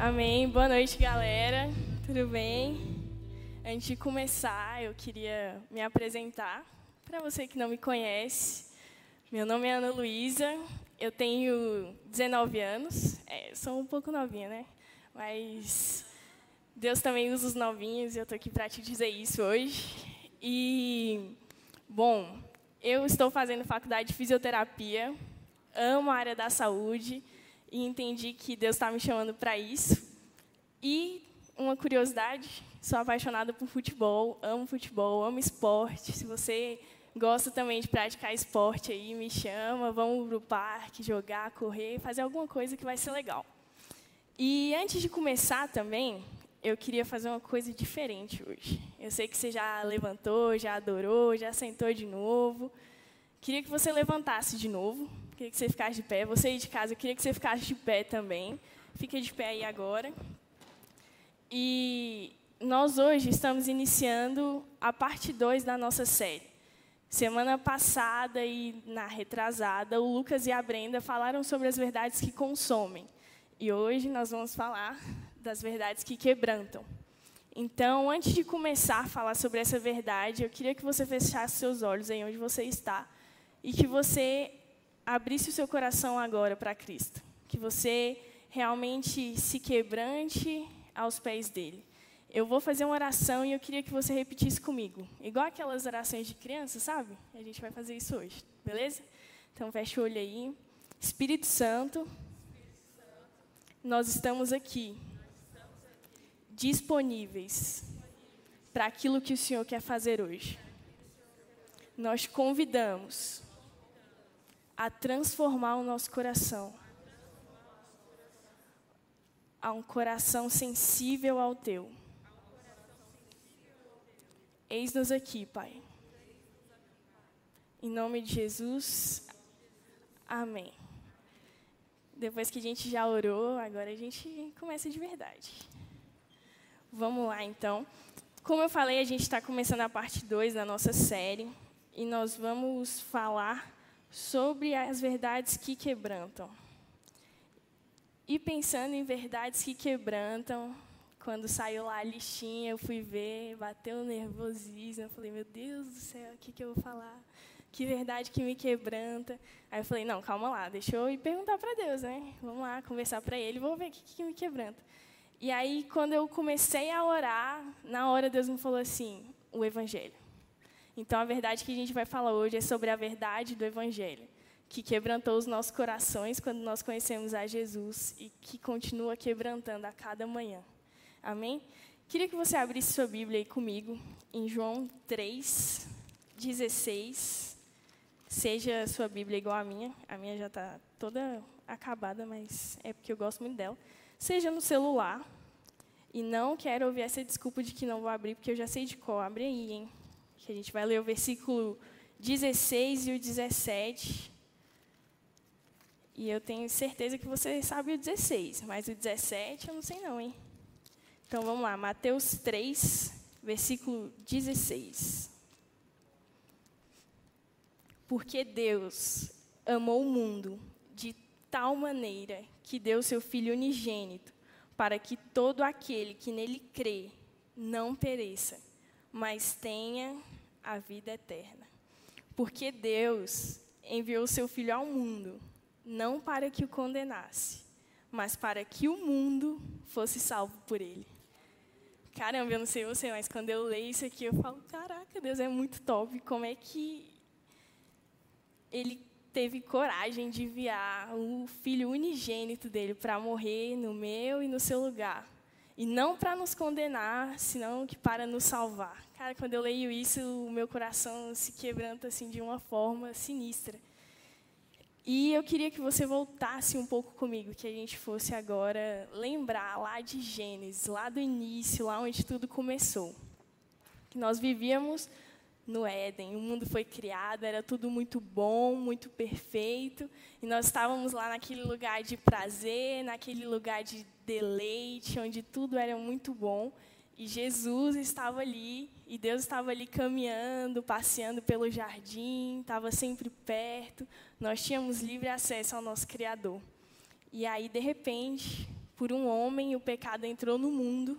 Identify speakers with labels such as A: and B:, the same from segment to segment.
A: Amém. Boa noite, galera. Tudo bem? Antes de começar, eu queria me apresentar. Para você que não me conhece, meu nome é Ana Luísa, eu tenho 19 anos. É, sou um pouco novinha, né? Mas Deus também usa os novinhos e eu estou aqui para te dizer isso hoje. E, bom, eu estou fazendo faculdade de fisioterapia, amo a área da saúde e entendi que Deus está me chamando para isso. E uma curiosidade, sou apaixonada por futebol, amo futebol, amo esporte. Se você gosta também de praticar esporte aí, me chama, vamos para o parque, jogar, correr, fazer alguma coisa que vai ser legal. E antes de começar também, eu queria fazer uma coisa diferente hoje. Eu sei que você já levantou, já adorou, já sentou de novo. Queria que você levantasse de novo. Queria que você ficasse de pé. Você aí de casa, eu queria que você ficasse de pé também. Fique de pé aí agora. E nós hoje estamos iniciando a parte 2 da nossa série. Semana passada e na retrasada, o Lucas e a Brenda falaram sobre as verdades que consomem. E hoje nós vamos falar das verdades que quebrantam. Então, antes de começar a falar sobre essa verdade, eu queria que você fechasse seus olhos aí onde você está e que você abrisse o seu coração agora para Cristo. Que você realmente se quebrante aos pés dele. Eu vou fazer uma oração e eu queria que você repetisse comigo. Igual aquelas orações de criança, sabe? A gente vai fazer isso hoje, beleza? Então, fecha o olho aí. Espírito Santo, nós estamos aqui disponíveis para aquilo que o Senhor quer fazer hoje. Nós convidamos a transformar o nosso coração a um coração sensível ao teu. Eis-nos aqui, Pai. Em nome de Jesus, amém. Depois que a gente já orou, agora a gente começa de verdade. Vamos lá, então. Como eu falei, a gente está começando a parte 2 da nossa série e nós vamos falar sobre as verdades que quebrantam. E pensando em verdades que quebrantam, quando saiu lá a listinha, eu fui ver, bateu nervosismo, eu falei, meu Deus do céu, o que, que eu vou falar? Que verdade que me quebranta. Aí eu falei, não, calma lá, deixa eu ir perguntar para Deus, né? Vamos lá, conversar para Ele, vou ver o que, que me quebranta. E aí, quando eu comecei a orar, na hora Deus me falou assim: o Evangelho. Então, a verdade que a gente vai falar hoje é sobre a verdade do Evangelho, que quebrantou os nossos corações quando nós conhecemos a Jesus e que continua quebrantando a cada manhã. Amém? Queria que você abrisse sua Bíblia aí comigo, em João 3, 16. Seja sua Bíblia igual à minha. A minha já está toda acabada, mas é porque eu gosto muito dela seja no celular. E não quero ouvir essa desculpa de que não vou abrir, porque eu já sei de qual. Abre aí, hein? Que a gente vai ler o versículo 16 e o 17. E eu tenho certeza que você sabe o 16, mas o 17 eu não sei não, hein? Então vamos lá, Mateus 3, versículo 16. Porque Deus amou o mundo de tal maneira que deu seu Filho unigênito, para que todo aquele que nele crê não pereça, mas tenha a vida eterna. Porque Deus enviou seu Filho ao mundo, não para que o condenasse, mas para que o mundo fosse salvo por ele. Caramba, eu não sei você, mas quando eu leio isso aqui, eu falo: caraca, Deus é muito top. Como é que ele teve coragem de enviar o filho unigênito dele para morrer no meu e no seu lugar. E não para nos condenar, senão que para nos salvar. Cara, quando eu leio isso, o meu coração se quebranta assim de uma forma sinistra. E eu queria que você voltasse um pouco comigo, que a gente fosse agora lembrar lá de Gênesis, lá do início, lá onde tudo começou. Que nós vivíamos no Éden. O mundo foi criado, era tudo muito bom, muito perfeito, e nós estávamos lá naquele lugar de prazer, naquele lugar de deleite, onde tudo era muito bom. E Jesus estava ali, e Deus estava ali caminhando, passeando pelo jardim, estava sempre perto. Nós tínhamos livre acesso ao nosso Criador. E aí, de repente, por um homem o pecado entrou no mundo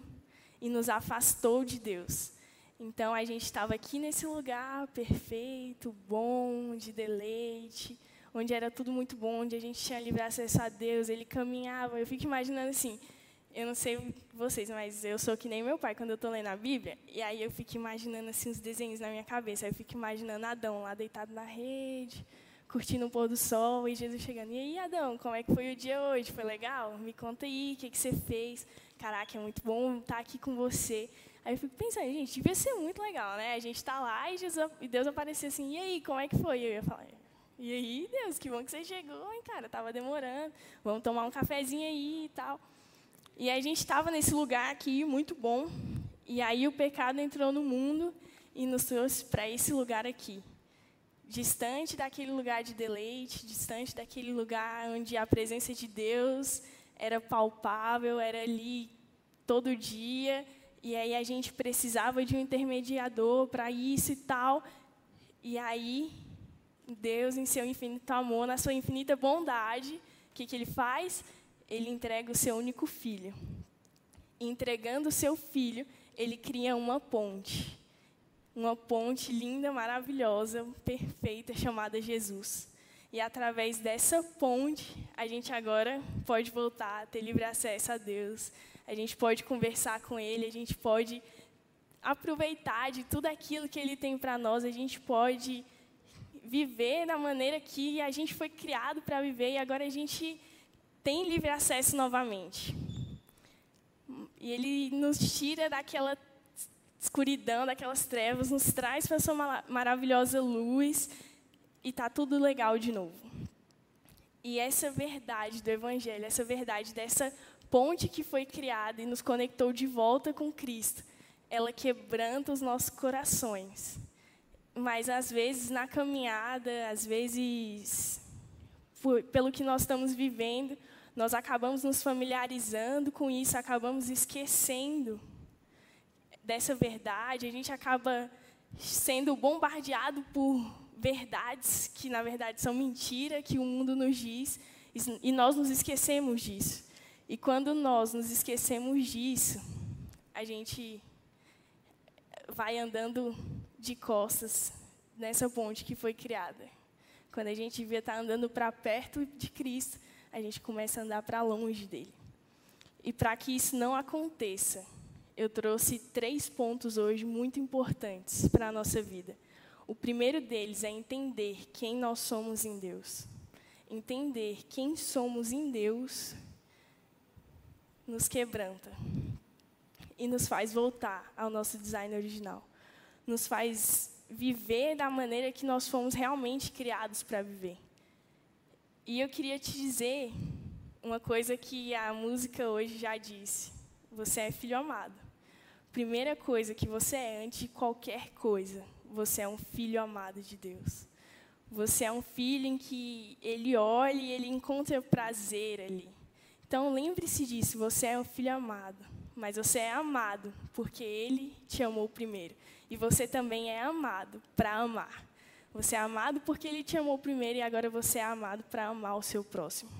A: e nos afastou de Deus. Então a gente estava aqui nesse lugar perfeito, bom, de deleite, onde era tudo muito bom, onde a gente tinha livre acesso a Deus, ele caminhava. Eu fico imaginando assim, eu não sei vocês, mas eu sou que nem meu pai quando eu estou lendo a Bíblia, e aí eu fico imaginando assim os desenhos na minha cabeça. Eu fico imaginando Adão lá deitado na rede, curtindo o pôr do sol, e Jesus chegando. E aí, Adão, como é que foi o dia hoje? Foi legal? Me conta aí, o que, que você fez? Caraca, é muito bom estar aqui com você. Aí eu fico pensando, gente, devia ser muito legal, né? A gente está lá e, Jesus, e Deus aparecer assim, e aí, como é que foi? Eu ia falar, e aí, Deus, que bom que você chegou, hein, cara? Tava demorando. Vamos tomar um cafezinho aí e tal. E a gente estava nesse lugar aqui, muito bom. E aí o pecado entrou no mundo e nos trouxe para esse lugar aqui. Distante daquele lugar de deleite, distante daquele lugar onde a presença de Deus era palpável, era ali todo dia. E aí a gente precisava de um intermediador para isso e tal. E aí, Deus, em seu infinito amor, na sua infinita bondade, o que, que ele faz? Ele entrega o seu único filho. Entregando o seu filho, ele cria uma ponte. Uma ponte linda, maravilhosa, perfeita, chamada Jesus. E através dessa ponte, a gente agora pode voltar a ter livre acesso a Deus, a gente pode conversar com Ele, a gente pode aproveitar de tudo aquilo que Ele tem para nós, a gente pode viver da maneira que a gente foi criado para viver e agora a gente tem livre acesso novamente. E Ele nos tira daquela escuridão, daquelas trevas, nos traz para a sua maravilhosa luz e está tudo legal de novo. E essa verdade do Evangelho, essa verdade dessa ponte que foi criada e nos conectou de volta com Cristo, ela quebranta os nossos corações. Mas às vezes na caminhada, às vezes por, pelo que nós estamos vivendo, nós acabamos nos familiarizando com isso, acabamos esquecendo dessa verdade, a gente acaba sendo bombardeado por verdades que na verdade são mentira que o mundo nos diz e nós nos esquecemos disso. E quando nós nos esquecemos disso, a gente vai andando de costas nessa ponte que foi criada. Quando a gente devia estar andando para perto de Cristo, a gente começa a andar para longe dele. E para que isso não aconteça, eu trouxe três pontos hoje muito importantes para a nossa vida. O primeiro deles é entender quem nós somos em Deus. Entender quem somos em Deus nos quebranta e nos faz voltar ao nosso design original. Nos faz viver da maneira que nós fomos realmente criados para viver. E eu queria te dizer uma coisa que a música hoje já disse: você é filho amado. Primeira coisa que você é antes de qualquer coisa, você é um filho amado de Deus. Você é um filho em que ele olha e ele encontra prazer ali. Então lembre-se disso, você é um filho amado, mas você é amado porque ele te amou primeiro. E você também é amado para amar. Você é amado porque ele te amou primeiro e agora você é amado para amar o seu próximo.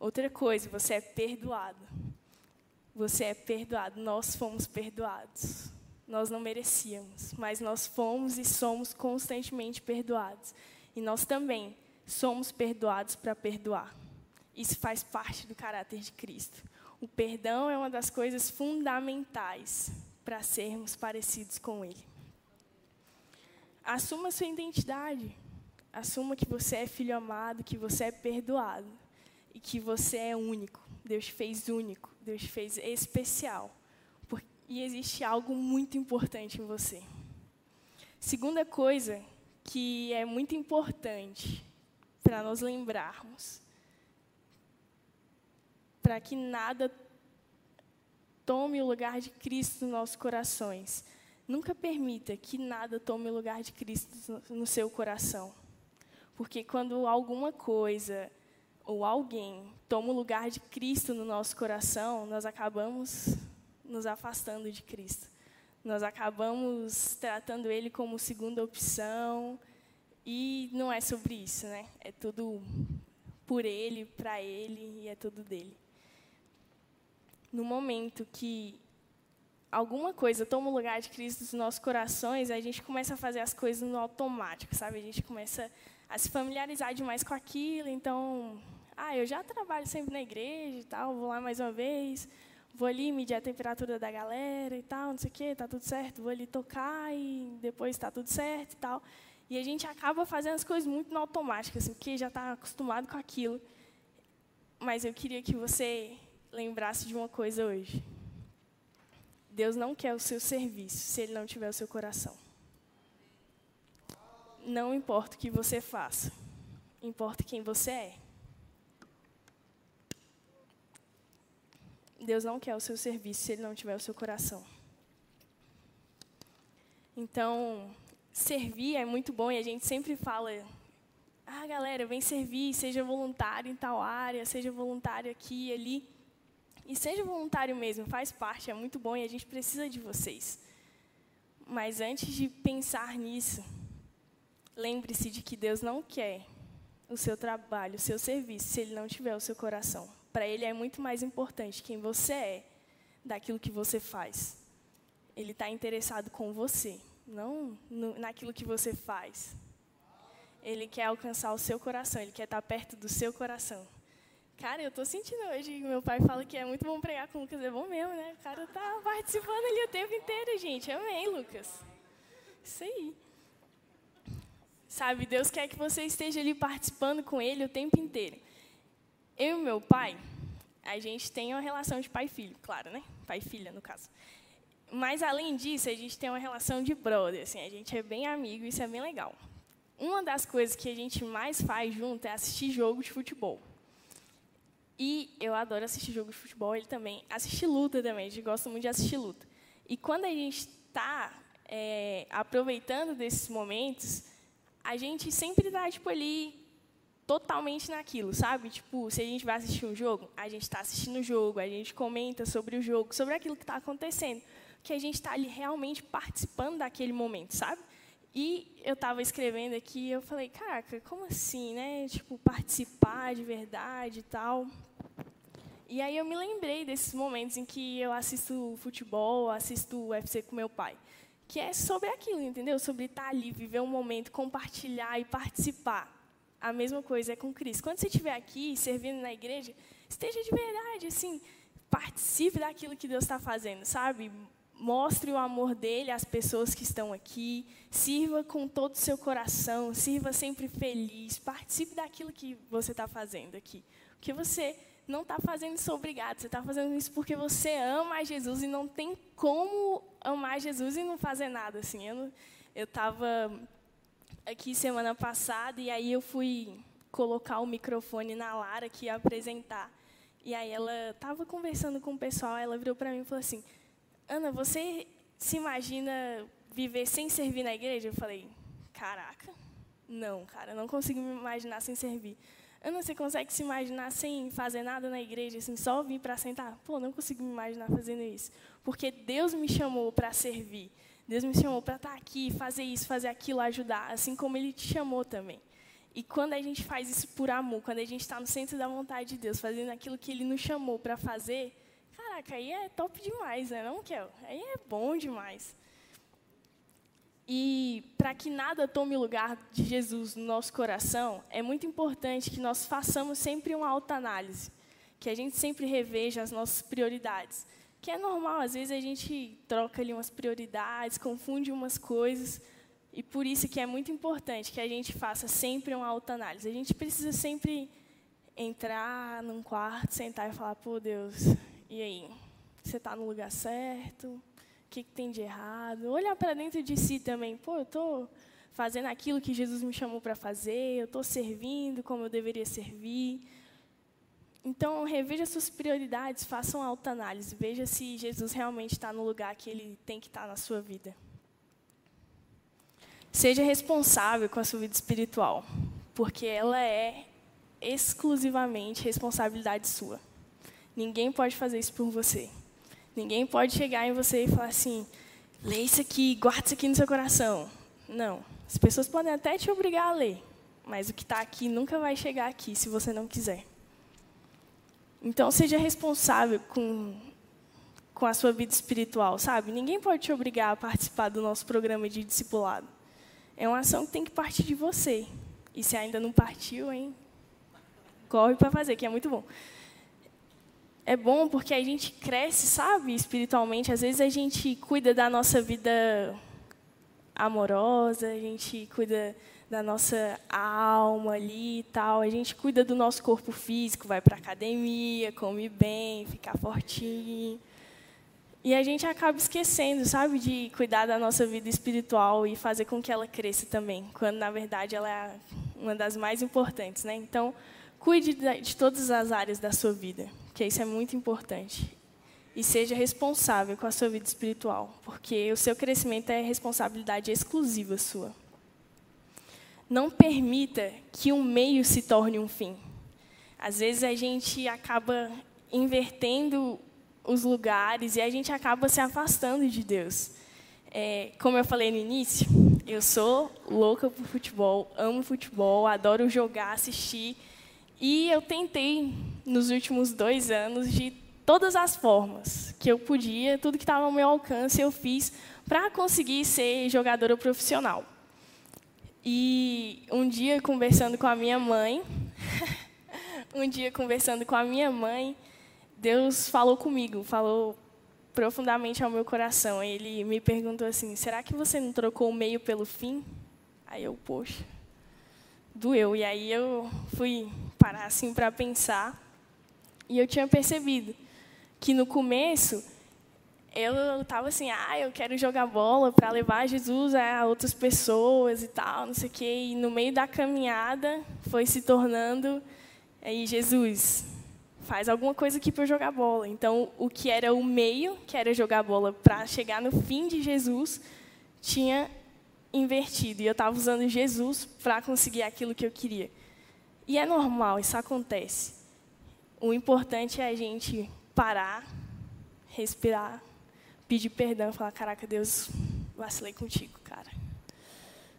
A: Outra coisa, você é perdoado. Você é perdoado, nós fomos perdoados. Nós não merecíamos, mas nós fomos e somos constantemente perdoados. E nós também somos perdoados para perdoar. Isso faz parte do caráter de Cristo. O perdão é uma das coisas fundamentais para sermos parecidos com Ele. Assuma sua identidade. Assuma que você é filho amado, que você é perdoado e que você é único. Deus te fez único, Deus te fez especial. E existe algo muito importante em você. Segunda coisa que é muito importante para nós lembrarmos para que nada tome o lugar de Cristo nos nossos corações. Nunca permita que nada tome o lugar de Cristo no seu coração. Porque quando alguma coisa ou alguém toma o lugar de Cristo no nosso coração, nós acabamos nos afastando de Cristo. Nós acabamos tratando Ele como segunda opção. E não é sobre isso, né? É tudo por Ele, para Ele e é tudo dele. No momento que alguma coisa toma o lugar de Cristo nos nossos corações, a gente começa a fazer as coisas no automático, sabe? A gente começa a se familiarizar demais com aquilo. Então, ah, eu já trabalho sempre na igreja e tal, vou lá mais uma vez, vou ali medir a temperatura da galera e tal, não sei o quê, tá tudo certo, vou ali tocar e depois está tudo certo e tal. E a gente acaba fazendo as coisas muito no automático, assim, porque já está acostumado com aquilo. Mas eu queria que você lembrasse de uma coisa hoje. Deus não quer o seu serviço se ele não tiver o seu coração. Não importa o que você faça, importa quem você é. Deus não quer o seu serviço se ele não tiver o seu coração. Então, servir é muito bom e a gente sempre fala: ah, galera, vem servir, seja voluntário em tal área, seja voluntário aqui e ali. E seja voluntário mesmo, faz parte, é muito bom e a gente precisa de vocês. Mas antes de pensar nisso, lembre-se de que Deus não quer o seu trabalho, o seu serviço, se Ele não tiver o seu coração. Para Ele é muito mais importante quem você é daquilo que você faz. Ele está interessado com você, não no, naquilo que você faz. Ele quer alcançar o seu coração, Ele quer estar perto do seu coração. Cara, eu tô sentindo hoje, meu pai fala que é muito bom pregar com o Lucas, é bom mesmo, né? O cara tá participando ali o tempo inteiro, gente. Amém, Lucas. Isso aí. Sabe, Deus quer que você esteja ali participando com Ele o tempo inteiro. Eu e meu pai, a gente tem uma relação de pai e filho, claro, né? Pai e filha, no caso. Mas, além disso, a gente tem uma relação de brother, assim, a gente é bem amigo, isso é bem legal. Uma das coisas que a gente mais faz junto é assistir jogo de futebol. E eu adoro assistir jogo de futebol, ele também. Assistir luta também, a gente gosta muito de assistir luta. E quando a gente está é, aproveitando desses momentos, a gente sempre está tipo, ali totalmente naquilo, sabe? Tipo, se a gente vai assistir um jogo, a gente está assistindo o jogo, a gente comenta sobre o jogo, sobre aquilo que está acontecendo. Que a gente está ali realmente participando daquele momento, sabe? E eu estava escrevendo aqui, eu falei, caraca, como assim, né? Tipo, participar de verdade e tal. E aí eu me lembrei desses momentos em que eu assisto futebol, assisto UFC com meu pai. Que é sobre aquilo, entendeu? Sobre estar ali, viver um momento, compartilhar e participar. A mesma coisa é com Cristo. Quando você estiver aqui, servindo na igreja, esteja de verdade, assim, participe daquilo que Deus está fazendo, sabe? Mostre o amor dele às pessoas que estão aqui, sirva com todo o seu coração, sirva sempre feliz, participe daquilo que você está fazendo aqui. Porque você não está fazendo isso obrigado, você está fazendo isso porque você ama Jesus e não tem como amar Jesus e não fazer nada. Assim, eu estava aqui semana passada e aí eu fui colocar o microfone na Lara que ia apresentar. E aí ela estava conversando com o pessoal, ela virou para mim e falou assim, Ana, você se imagina viver sem servir na igreja? Eu falei, caraca, não, cara, não consigo me imaginar sem servir. Ana, você consegue se imaginar sem fazer nada na igreja, assim, só vir para sentar? Pô, não consigo me imaginar fazendo isso. Porque Deus me chamou para servir. Deus me chamou para estar aqui, fazer isso, fazer aquilo, ajudar, assim como Ele te chamou também. E quando a gente faz isso por amor, quando a gente está no centro da vontade de Deus, fazendo aquilo que Ele nos chamou para fazer, caraca, aí é top demais, né? Não, Kel? Aí é bom demais. E para que nada tome lugar de Jesus no nosso coração, é muito importante que nós façamos sempre uma autoanálise, que a gente sempre reveja as nossas prioridades. Que é normal, às vezes a gente troca ali umas prioridades, confunde umas coisas, e por isso que é muito importante que a gente faça sempre uma autoanálise. A gente precisa sempre entrar num quarto, sentar e falar: pô, Deus, e aí? Você está no lugar certo? o que, que tem de errado. Olhar para dentro de si também. Pô, eu estou fazendo aquilo que Jesus me chamou para fazer, eu estou servindo como eu deveria servir. Então, reveja suas prioridades, faça uma autoanálise, veja se Jesus realmente está no lugar que ele tem que estar tá na sua vida. Seja responsável com a sua vida espiritual, porque ela é exclusivamente responsabilidade sua. Ninguém pode fazer isso por você. Ninguém pode chegar em você e falar assim: lê isso aqui, guarda isso aqui no seu coração. Não. As pessoas podem até te obrigar a ler, mas o que está aqui nunca vai chegar aqui se você não quiser. Então, seja responsável com com a sua vida espiritual, sabe? Ninguém pode te obrigar a participar do nosso programa de discipulado. É uma ação que tem que partir de você. E se ainda não partiu, hein? Corre para fazer, que é muito bom. É bom porque a gente cresce, sabe, espiritualmente. Às vezes a gente cuida da nossa vida amorosa, a gente cuida da nossa alma ali e tal. A gente cuida do nosso corpo físico, vai para academia, come bem, fica fortinho. E a gente acaba esquecendo, sabe, de cuidar da nossa vida espiritual e fazer com que ela cresça também, quando na verdade ela é uma das mais importantes, né? Então, cuide de todas as áreas da sua vida, porque isso é muito importante. E seja responsável com a sua vida espiritual, porque o seu crescimento é responsabilidade exclusiva sua. Não permita que um meio se torne um fim. Às vezes a gente acaba invertendo os lugares e a gente acaba se afastando de Deus. É, como eu falei no início, eu sou louca por futebol, amo futebol, adoro jogar, assistir. E eu tentei, nos últimos dois anos, de todas as formas que eu podia, tudo que estava ao meu alcance, eu fiz para conseguir ser jogadora profissional. E um dia conversando com a minha mãe, um dia conversando com a minha mãe, Deus falou comigo, falou profundamente ao meu coração. Ele me perguntou assim: será que você não trocou o meio pelo fim? Aí eu, poxa, doeu. E aí eu fui parar assim para pensar. E eu tinha percebido que no começo eu estava assim, ah, eu quero jogar bola para levar Jesus a outras pessoas e tal, não sei o quê. E no meio da caminhada foi se tornando aí Jesus faz alguma coisa aqui para jogar bola. Então, o que era o meio, que era jogar bola para chegar no fim de Jesus, tinha invertido. E eu estava usando Jesus para conseguir aquilo que eu queria. E é normal, isso acontece. O importante é a gente parar, respirar, pedir perdão, falar: Caraca, Deus, vacilei contigo, cara.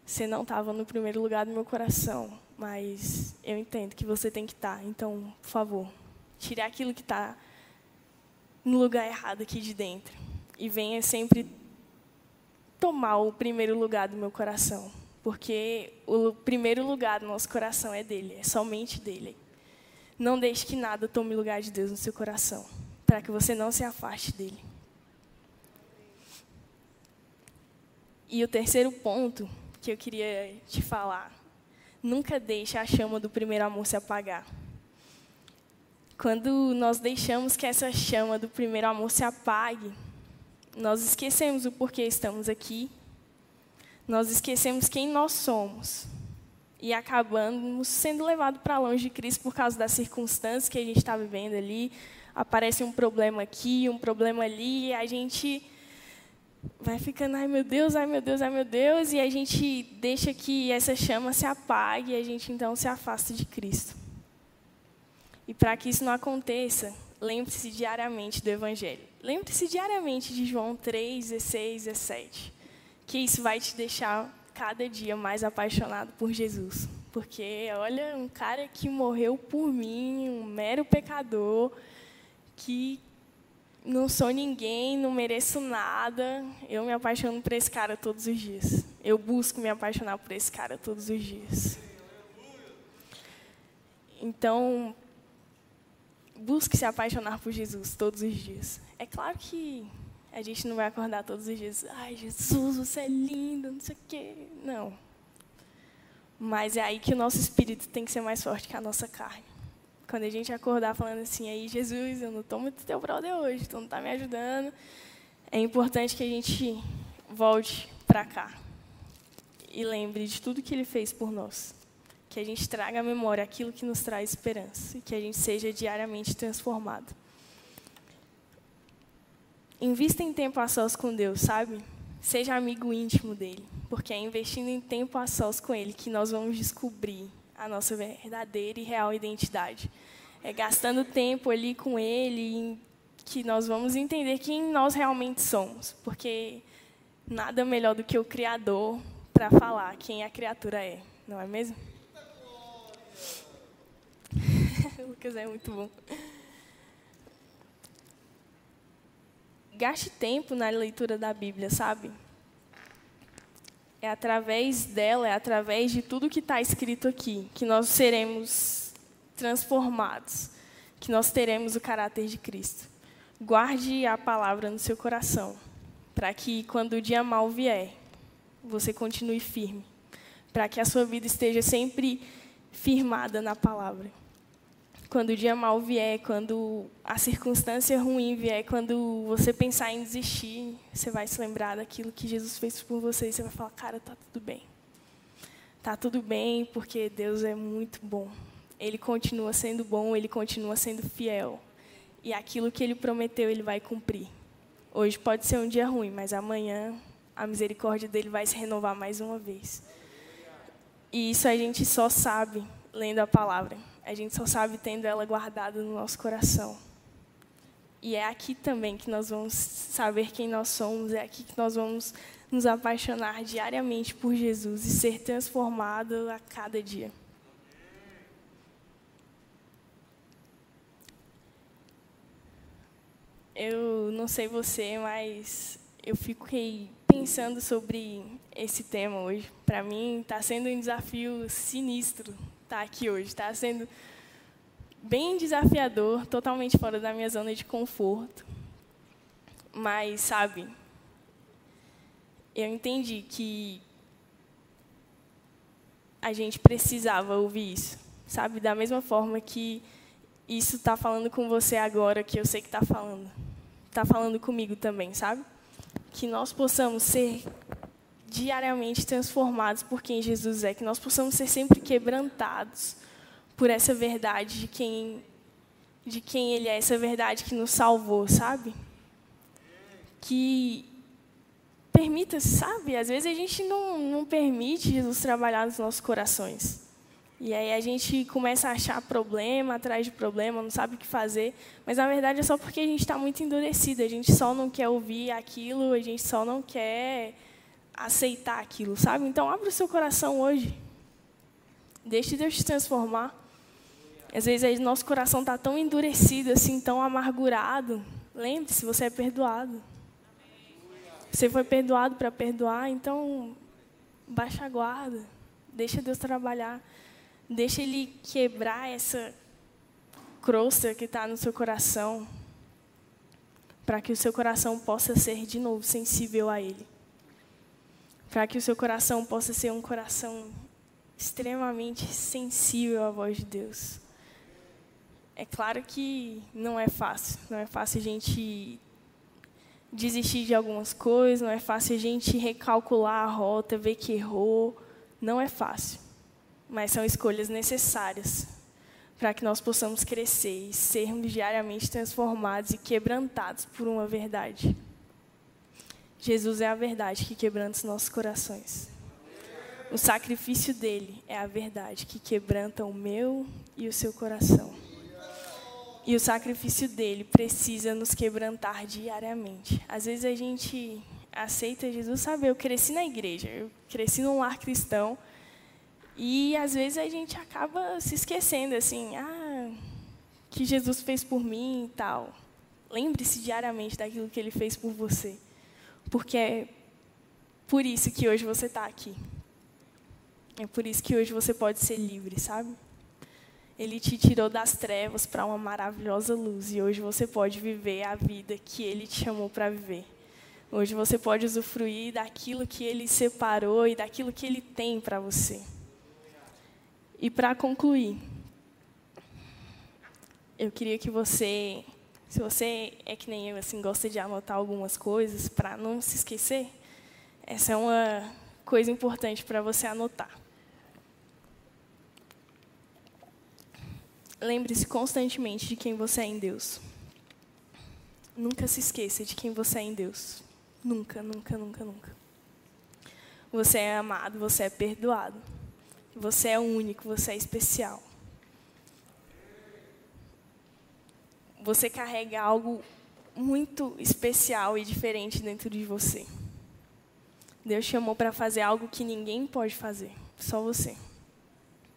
A: Você não estava no primeiro lugar do meu coração, mas eu entendo que você tem que estar. Tá. Então, por favor, tire aquilo que está no lugar errado aqui de dentro e venha sempre tomar o primeiro lugar do meu coração, porque o primeiro lugar do nosso coração é dele, é somente dele. Não deixe que nada tome lugar de Deus no seu coração, para que você não se afaste dele. E o terceiro ponto que eu queria te falar, nunca deixe a chama do primeiro amor se apagar. Quando nós deixamos que essa chama do primeiro amor se apague, nós esquecemos o porquê estamos aqui, nós esquecemos quem nós somos e acabamos sendo levados para longe de Cristo por causa das circunstâncias que a gente está vivendo ali. Aparece um problema aqui, um problema ali, e a gente vai ficando, ai meu Deus, ai meu Deus, ai meu Deus, e a gente deixa que essa chama se apague e a gente então se afasta de Cristo. E para que isso não aconteça, lembre-se diariamente do Evangelho. Lembre-se diariamente de João 3, 16, 17. Que isso vai te deixar cada dia mais apaixonado por Jesus. Porque, olha, um cara que morreu por mim, um mero pecador, que não sou ninguém, não mereço nada. Eu me apaixono por esse cara todos os dias. Eu busco me apaixonar por esse cara todos os dias. Então, busque se apaixonar por Jesus todos os dias. É claro que a gente não vai acordar todos os dias, ai, Jesus, você é lindo, não sei o quê. Não. Mas é aí que o nosso espírito tem que ser mais forte que a nossa carne. Quando a gente acordar falando assim, aí, Jesus, eu não estou muito teu brother hoje, tu não está me ajudando. É importante que a gente volte para cá e lembre de tudo que ele fez por nós. Que a gente traga à memória aquilo que nos traz esperança e que a gente seja diariamente transformado. Invista em tempo a sós com Deus, sabe? Seja amigo íntimo dele, porque é investindo em tempo a sós com ele que nós vamos descobrir a nossa verdadeira e real identidade. É gastando tempo ali com Ele que nós vamos entender quem nós realmente somos, porque nada melhor do que o Criador para falar quem a criatura é, não é mesmo? Lucas é muito bom. Gaste tempo na leitura da Bíblia, sabe? É através dela, é através de tudo que está escrito aqui, que nós seremos transformados, que nós teremos o caráter de Cristo. Guarde a palavra no seu coração, para que quando o dia mal vier, você continue firme, para que a sua vida esteja sempre firmada na palavra. Quando o dia mal vier, quando a circunstância ruim vier, quando você pensar em desistir, você vai se lembrar daquilo que Jesus fez por você e você vai falar: "Cara, tá tudo bem". Tá tudo bem, porque Deus é muito bom. Ele continua sendo bom, ele continua sendo fiel. E aquilo que ele prometeu, ele vai cumprir. Hoje pode ser um dia ruim, mas amanhã a misericórdia dele vai se renovar mais uma vez. E isso a gente só sabe lendo a palavra. A gente só sabe tendo ela guardada no nosso coração. E é aqui também que nós vamos saber quem nós somos, é aqui que nós vamos nos apaixonar diariamente por Jesus e ser transformado a cada dia. Eu não sei você, mas eu fiquei pensando sobre esse tema hoje. Para mim, está sendo um desafio sinistro estar aqui hoje. Está sendo bem desafiador, totalmente fora da minha zona de conforto. Mas, sabe, eu entendi que a gente precisava ouvir isso, sabe? Da mesma forma que isso está falando com você agora, que eu sei que está falando. Está falando comigo também, sabe? Que nós possamos ser diariamente transformados por quem Jesus é, que nós possamos ser sempre quebrantados por essa verdade de quem de quem ele é, essa verdade que nos salvou, sabe? Que permita, sabe? Às vezes a gente não, não permite Jesus trabalhar nos nossos corações. E aí a gente começa a achar problema atrás de problema, não sabe o que fazer. Mas na verdade é só porque a gente está muito endurecido. A gente só não quer ouvir aquilo, a gente só não quer aceitar aquilo, sabe? Então, abre o seu coração hoje. Deixe Deus te transformar. Às vezes, nosso coração está tão endurecido, assim, tão amargurado. Lembre-se, você é perdoado. Você foi perdoado para perdoar, então, baixa a guarda. Deixa Deus trabalhar. Deixa Ele quebrar essa crosta que está no seu coração, para que o seu coração possa ser de novo sensível a Ele para que o seu coração possa ser um coração extremamente sensível à voz de Deus. É claro que não é fácil, não é fácil a gente desistir de algumas coisas, não é fácil a gente recalcular a rota, ver que errou, não é fácil. Mas são escolhas necessárias para que nós possamos crescer e sermos diariamente transformados e quebrantados por uma verdade. Jesus é a verdade que quebranta os nossos corações. O sacrifício dele é a verdade que quebranta o meu e o seu coração. E o sacrifício dele precisa nos quebrantar diariamente. Às vezes a gente aceita Jesus, sabe? Eu cresci na igreja, eu cresci num lar cristão. E às vezes a gente acaba se esquecendo, assim, ah, que Jesus fez por mim e tal. Lembre-se diariamente daquilo que ele fez por você. Porque é por isso que hoje você está aqui. É por isso que hoje você pode ser livre, sabe? Ele te tirou das trevas para uma maravilhosa luz e hoje você pode viver a vida que ele te chamou para viver. Hoje você pode usufruir daquilo que ele separou e daquilo que ele tem para você. E para concluir, eu queria que você se você é que nem eu, assim, gosta de anotar algumas coisas para não se esquecer, essa é uma coisa importante para você anotar. Lembre-se constantemente de quem você é em Deus. Nunca se esqueça de quem você é em Deus. Nunca, nunca, nunca, nunca. Você é amado, você é perdoado. Você é único, você é especial. Você carrega algo muito especial e diferente dentro de você. Deus chamou para fazer algo que ninguém pode fazer, só você.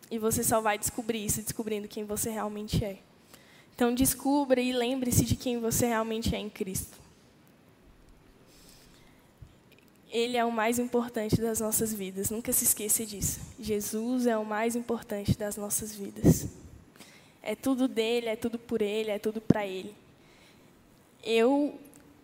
A: E você só vai descobrir isso descobrindo quem você realmente é. Então descubra e lembre-se de quem você realmente é em Cristo. Ele é o mais importante das nossas vidas. Nunca se esqueça disso. Jesus é o mais importante das nossas vidas. É tudo dele, é tudo por ele, é tudo para ele. Eu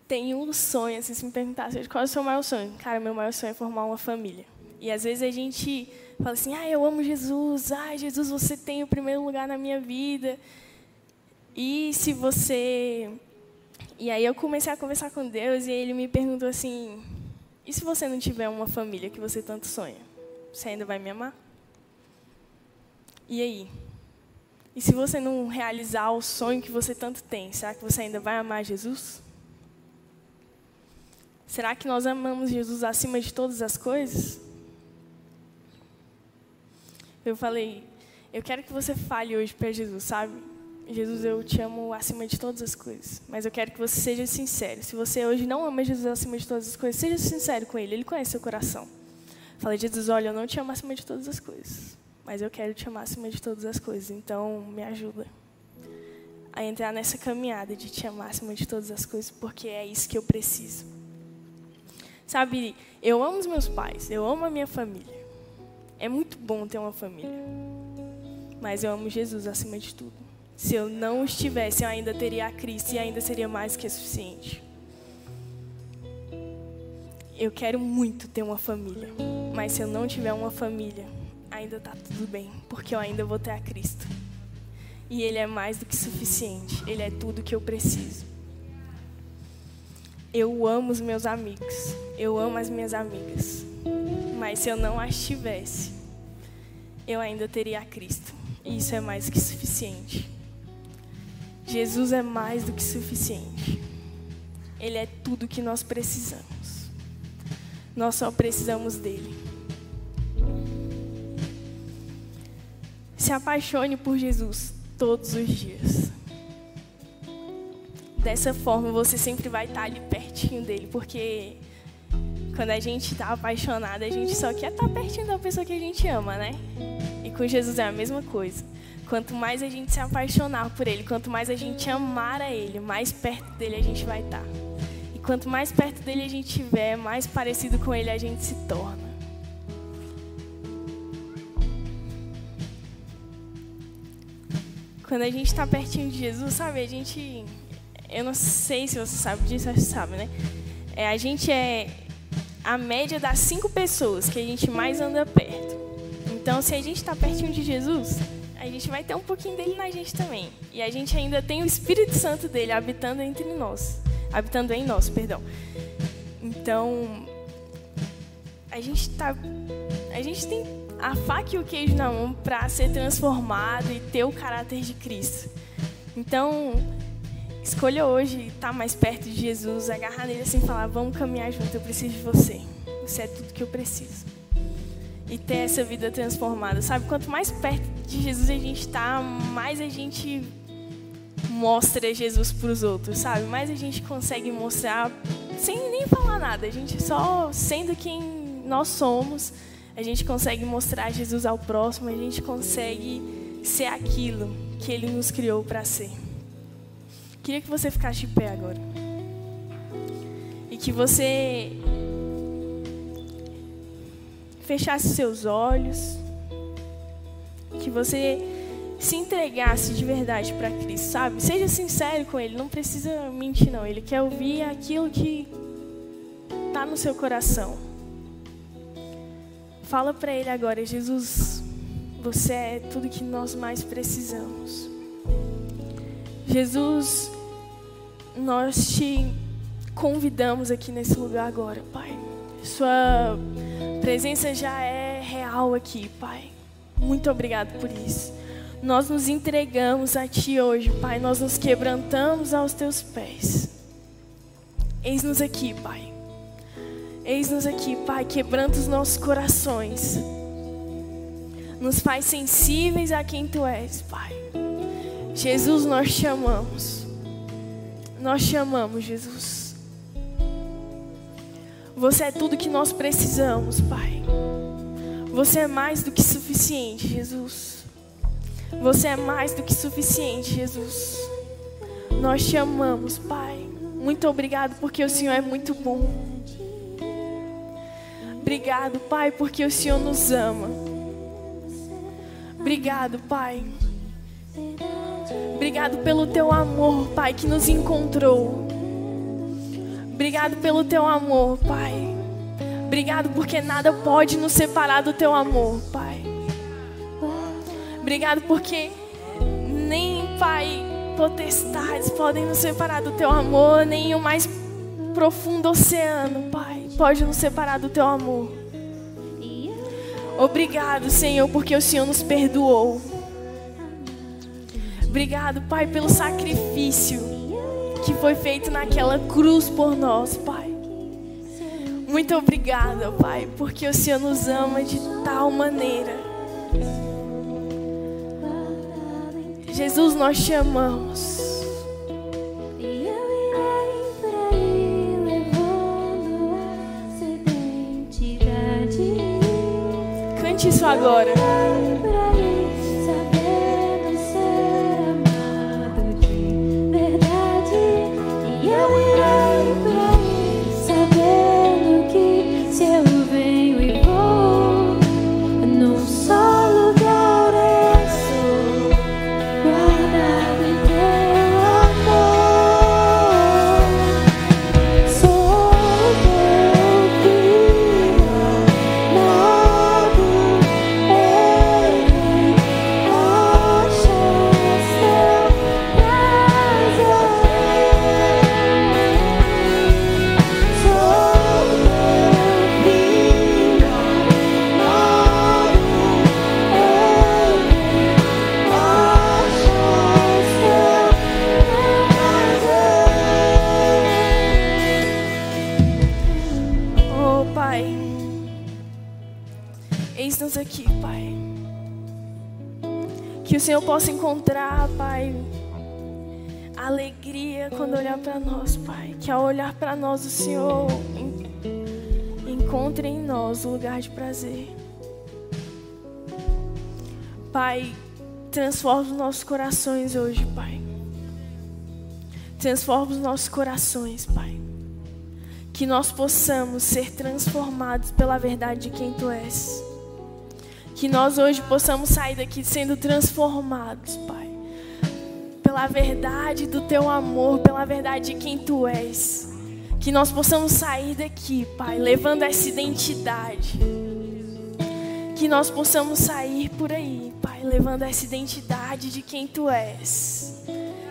A: tenho um sonho, assim, se me perguntasse qual é o seu maior sonho. Cara, meu maior sonho é formar uma família. E às vezes a gente fala assim: ah, eu amo Jesus. Ah, Jesus, você tem o primeiro lugar na minha vida. E se você. E aí eu comecei a conversar com Deus e ele me perguntou assim: e se você não tiver uma família que você tanto sonha? Você ainda vai me amar? E aí? E se você não realizar o sonho que você tanto tem, será que você ainda vai amar Jesus? Será que nós amamos Jesus acima de todas as coisas? Eu falei, eu quero que você fale hoje para Jesus, sabe? Jesus, eu te amo acima de todas as coisas. Mas eu quero que você seja sincero. Se você hoje não ama Jesus acima de todas as coisas, seja sincero com Ele. Ele conhece seu coração. Falei, Jesus, olha, eu não te amo acima de todas as coisas. Mas eu quero te amar acima de todas as coisas. Então, me ajuda a entrar nessa caminhada de te amar acima de todas as coisas, porque é isso que eu preciso. Sabe, eu amo os meus pais, eu amo a minha família. É muito bom ter uma família. Mas eu amo Jesus acima de tudo. Se eu não estivesse, eu ainda teria a Cristo e ainda seria mais que suficiente. Eu quero muito ter uma família, mas se eu não tiver uma família, ainda está tudo bem, porque eu ainda vou ter a Cristo. E Ele é mais do que suficiente, Ele é tudo que eu preciso. Eu amo os meus amigos, eu amo as minhas amigas, mas se eu não as tivesse, eu ainda teria a Cristo. E isso é mais que suficiente. Jesus é mais do que suficiente. Ele é tudo que nós precisamos. Nós só precisamos dele. Se apaixone por Jesus todos os dias. Dessa forma você sempre vai estar ali pertinho dele, porque quando a gente está apaixonado, a gente só quer estar pertinho da pessoa que a gente ama, né? E com Jesus é a mesma coisa. Quanto mais a gente se apaixonar por Ele, quanto mais a gente amar a Ele, mais perto dele a gente vai estar. E quanto mais perto dele a gente estiver, mais parecido com Ele a gente se torna. Quando a gente está pertinho de Jesus, sabe, a gente. Eu não sei se você sabe disso, você sabe, né? É, a gente é a média das cinco pessoas que a gente mais anda perto. Então, se a gente está pertinho de Jesus, a gente vai ter um pouquinho dele na gente também. E a gente ainda tem o Espírito Santo dele habitando entre nós, habitando em nós, perdão. Então, a gente tá a gente tem a faca e o queijo na mão para ser transformado e ter o caráter de Cristo. Então, escolha hoje estar mais perto de Jesus, agarrar nele assim falar: "Vamos caminhar junto, eu preciso de você. Você é tudo que eu preciso." E ter essa vida transformada, sabe? Quanto mais perto de Jesus a gente está, mais a gente mostra Jesus para os outros, sabe? Mais a gente consegue mostrar sem nem falar nada. A gente só sendo quem nós somos, a gente consegue mostrar Jesus ao próximo, a gente consegue ser aquilo que Ele nos criou para ser. Queria que você ficasse de pé agora. E que você fechasse seus olhos que você se entregasse de verdade para Cristo, sabe? Seja sincero com Ele, não precisa mentir, não. Ele quer ouvir aquilo que está no seu coração. Fala para Ele agora, Jesus, você é tudo que nós mais precisamos. Jesus, nós te convidamos aqui nesse lugar agora, Pai. Sua presença já é real aqui, Pai. Muito obrigado por isso. Nós nos entregamos a Ti hoje, Pai. Nós nos quebrantamos aos Teus pés. Eis-nos aqui, Pai. Eis-nos aqui, Pai. Quebranta os nossos corações. Nos faz sensíveis a quem Tu és, Pai. Jesus, nós te amamos. Nós te amamos, Jesus. Você é tudo que nós precisamos, Pai. Você é mais do que suficiente, Jesus. Você é mais do que suficiente, Jesus. Nós te amamos, Pai. Muito obrigado porque o Senhor é muito bom. Obrigado, Pai, porque o Senhor nos ama. Obrigado, Pai. Obrigado pelo teu amor, Pai, que nos encontrou. Obrigado pelo teu amor, Pai. Obrigado porque nada pode nos separar do teu amor, Pai. Obrigado porque nem, Pai, potestades podem nos separar do teu amor, nem o mais profundo oceano, Pai, pode nos separar do teu amor. Obrigado, Senhor, porque o Senhor nos perdoou. Obrigado, Pai, pelo sacrifício que foi feito naquela cruz por nós, Pai. Muito obrigada, Pai, porque o Senhor nos ama de tal maneira. Jesus, nós te amamos. Cante isso agora. Senhor possa encontrar, Pai, alegria quando olhar para nós, Pai. Que ao olhar para nós, o Senhor encontre em nós o lugar de prazer. Pai, transforma os nossos corações hoje, Pai. Transforma os nossos corações, Pai. Que nós possamos ser transformados pela verdade de quem Tu és. Que nós hoje possamos sair daqui sendo transformados, Pai. Pela verdade do teu amor, pela verdade de quem tu és. Que nós possamos sair daqui, Pai, levando essa identidade. Que nós possamos sair por aí, Pai, levando essa identidade de quem tu és.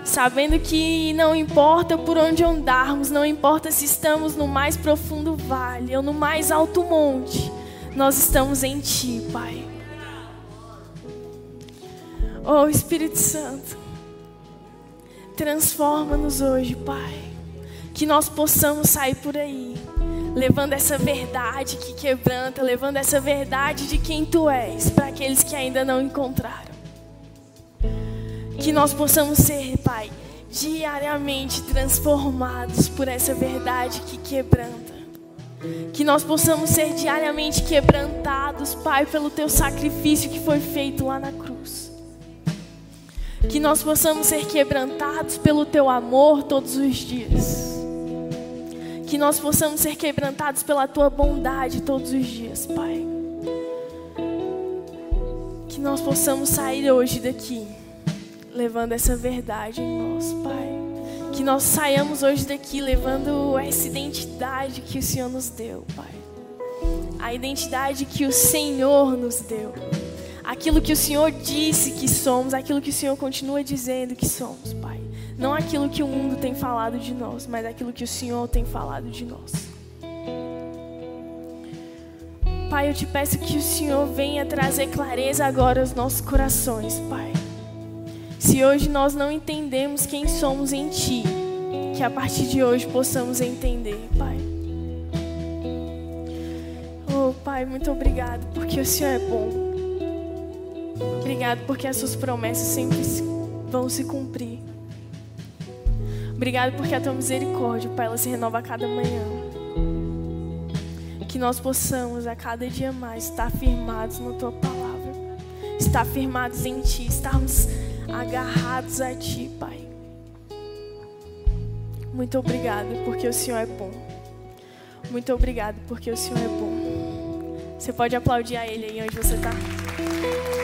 A: Sabendo que não importa por onde andarmos, não importa se estamos no mais profundo vale ou no mais alto monte, nós estamos em Ti, Pai. Oh Espírito Santo, transforma-nos hoje, Pai. Que nós possamos sair por aí, levando essa verdade que quebranta, levando essa verdade de quem Tu és, para aqueles que ainda não encontraram. Que nós possamos ser, Pai, diariamente transformados por essa verdade que quebranta. Que nós possamos ser diariamente quebrantados, Pai, pelo Teu sacrifício que foi feito lá na cruz. Que nós possamos ser quebrantados pelo teu amor todos os dias. Que nós possamos ser quebrantados pela tua bondade todos os dias, Pai. Que nós possamos sair hoje daqui levando essa verdade em nós, Pai. Que nós saiamos hoje daqui levando essa identidade que o Senhor nos deu, Pai. A identidade que o Senhor nos deu aquilo que o Senhor disse que somos, aquilo que o Senhor continua dizendo que somos, Pai. Não aquilo que o mundo tem falado de nós, mas aquilo que o Senhor tem falado de nós. Pai, eu te peço que o Senhor venha trazer clareza agora aos nossos corações, Pai. Se hoje nós não entendemos quem somos em Ti, que a partir de hoje possamos entender, Pai. Oh, Pai, muito obrigado, porque o Senhor é bom. Obrigado porque as suas promessas sempre vão se cumprir. Obrigado porque a tua misericórdia, Pai, ela se renova a cada manhã. Que nós possamos a cada dia mais estar firmados na tua palavra, estar firmados em ti, estarmos agarrados a ti, Pai. Muito obrigado porque o Senhor é bom. Muito obrigado porque o Senhor é bom. Você pode aplaudir a Ele aí onde você está.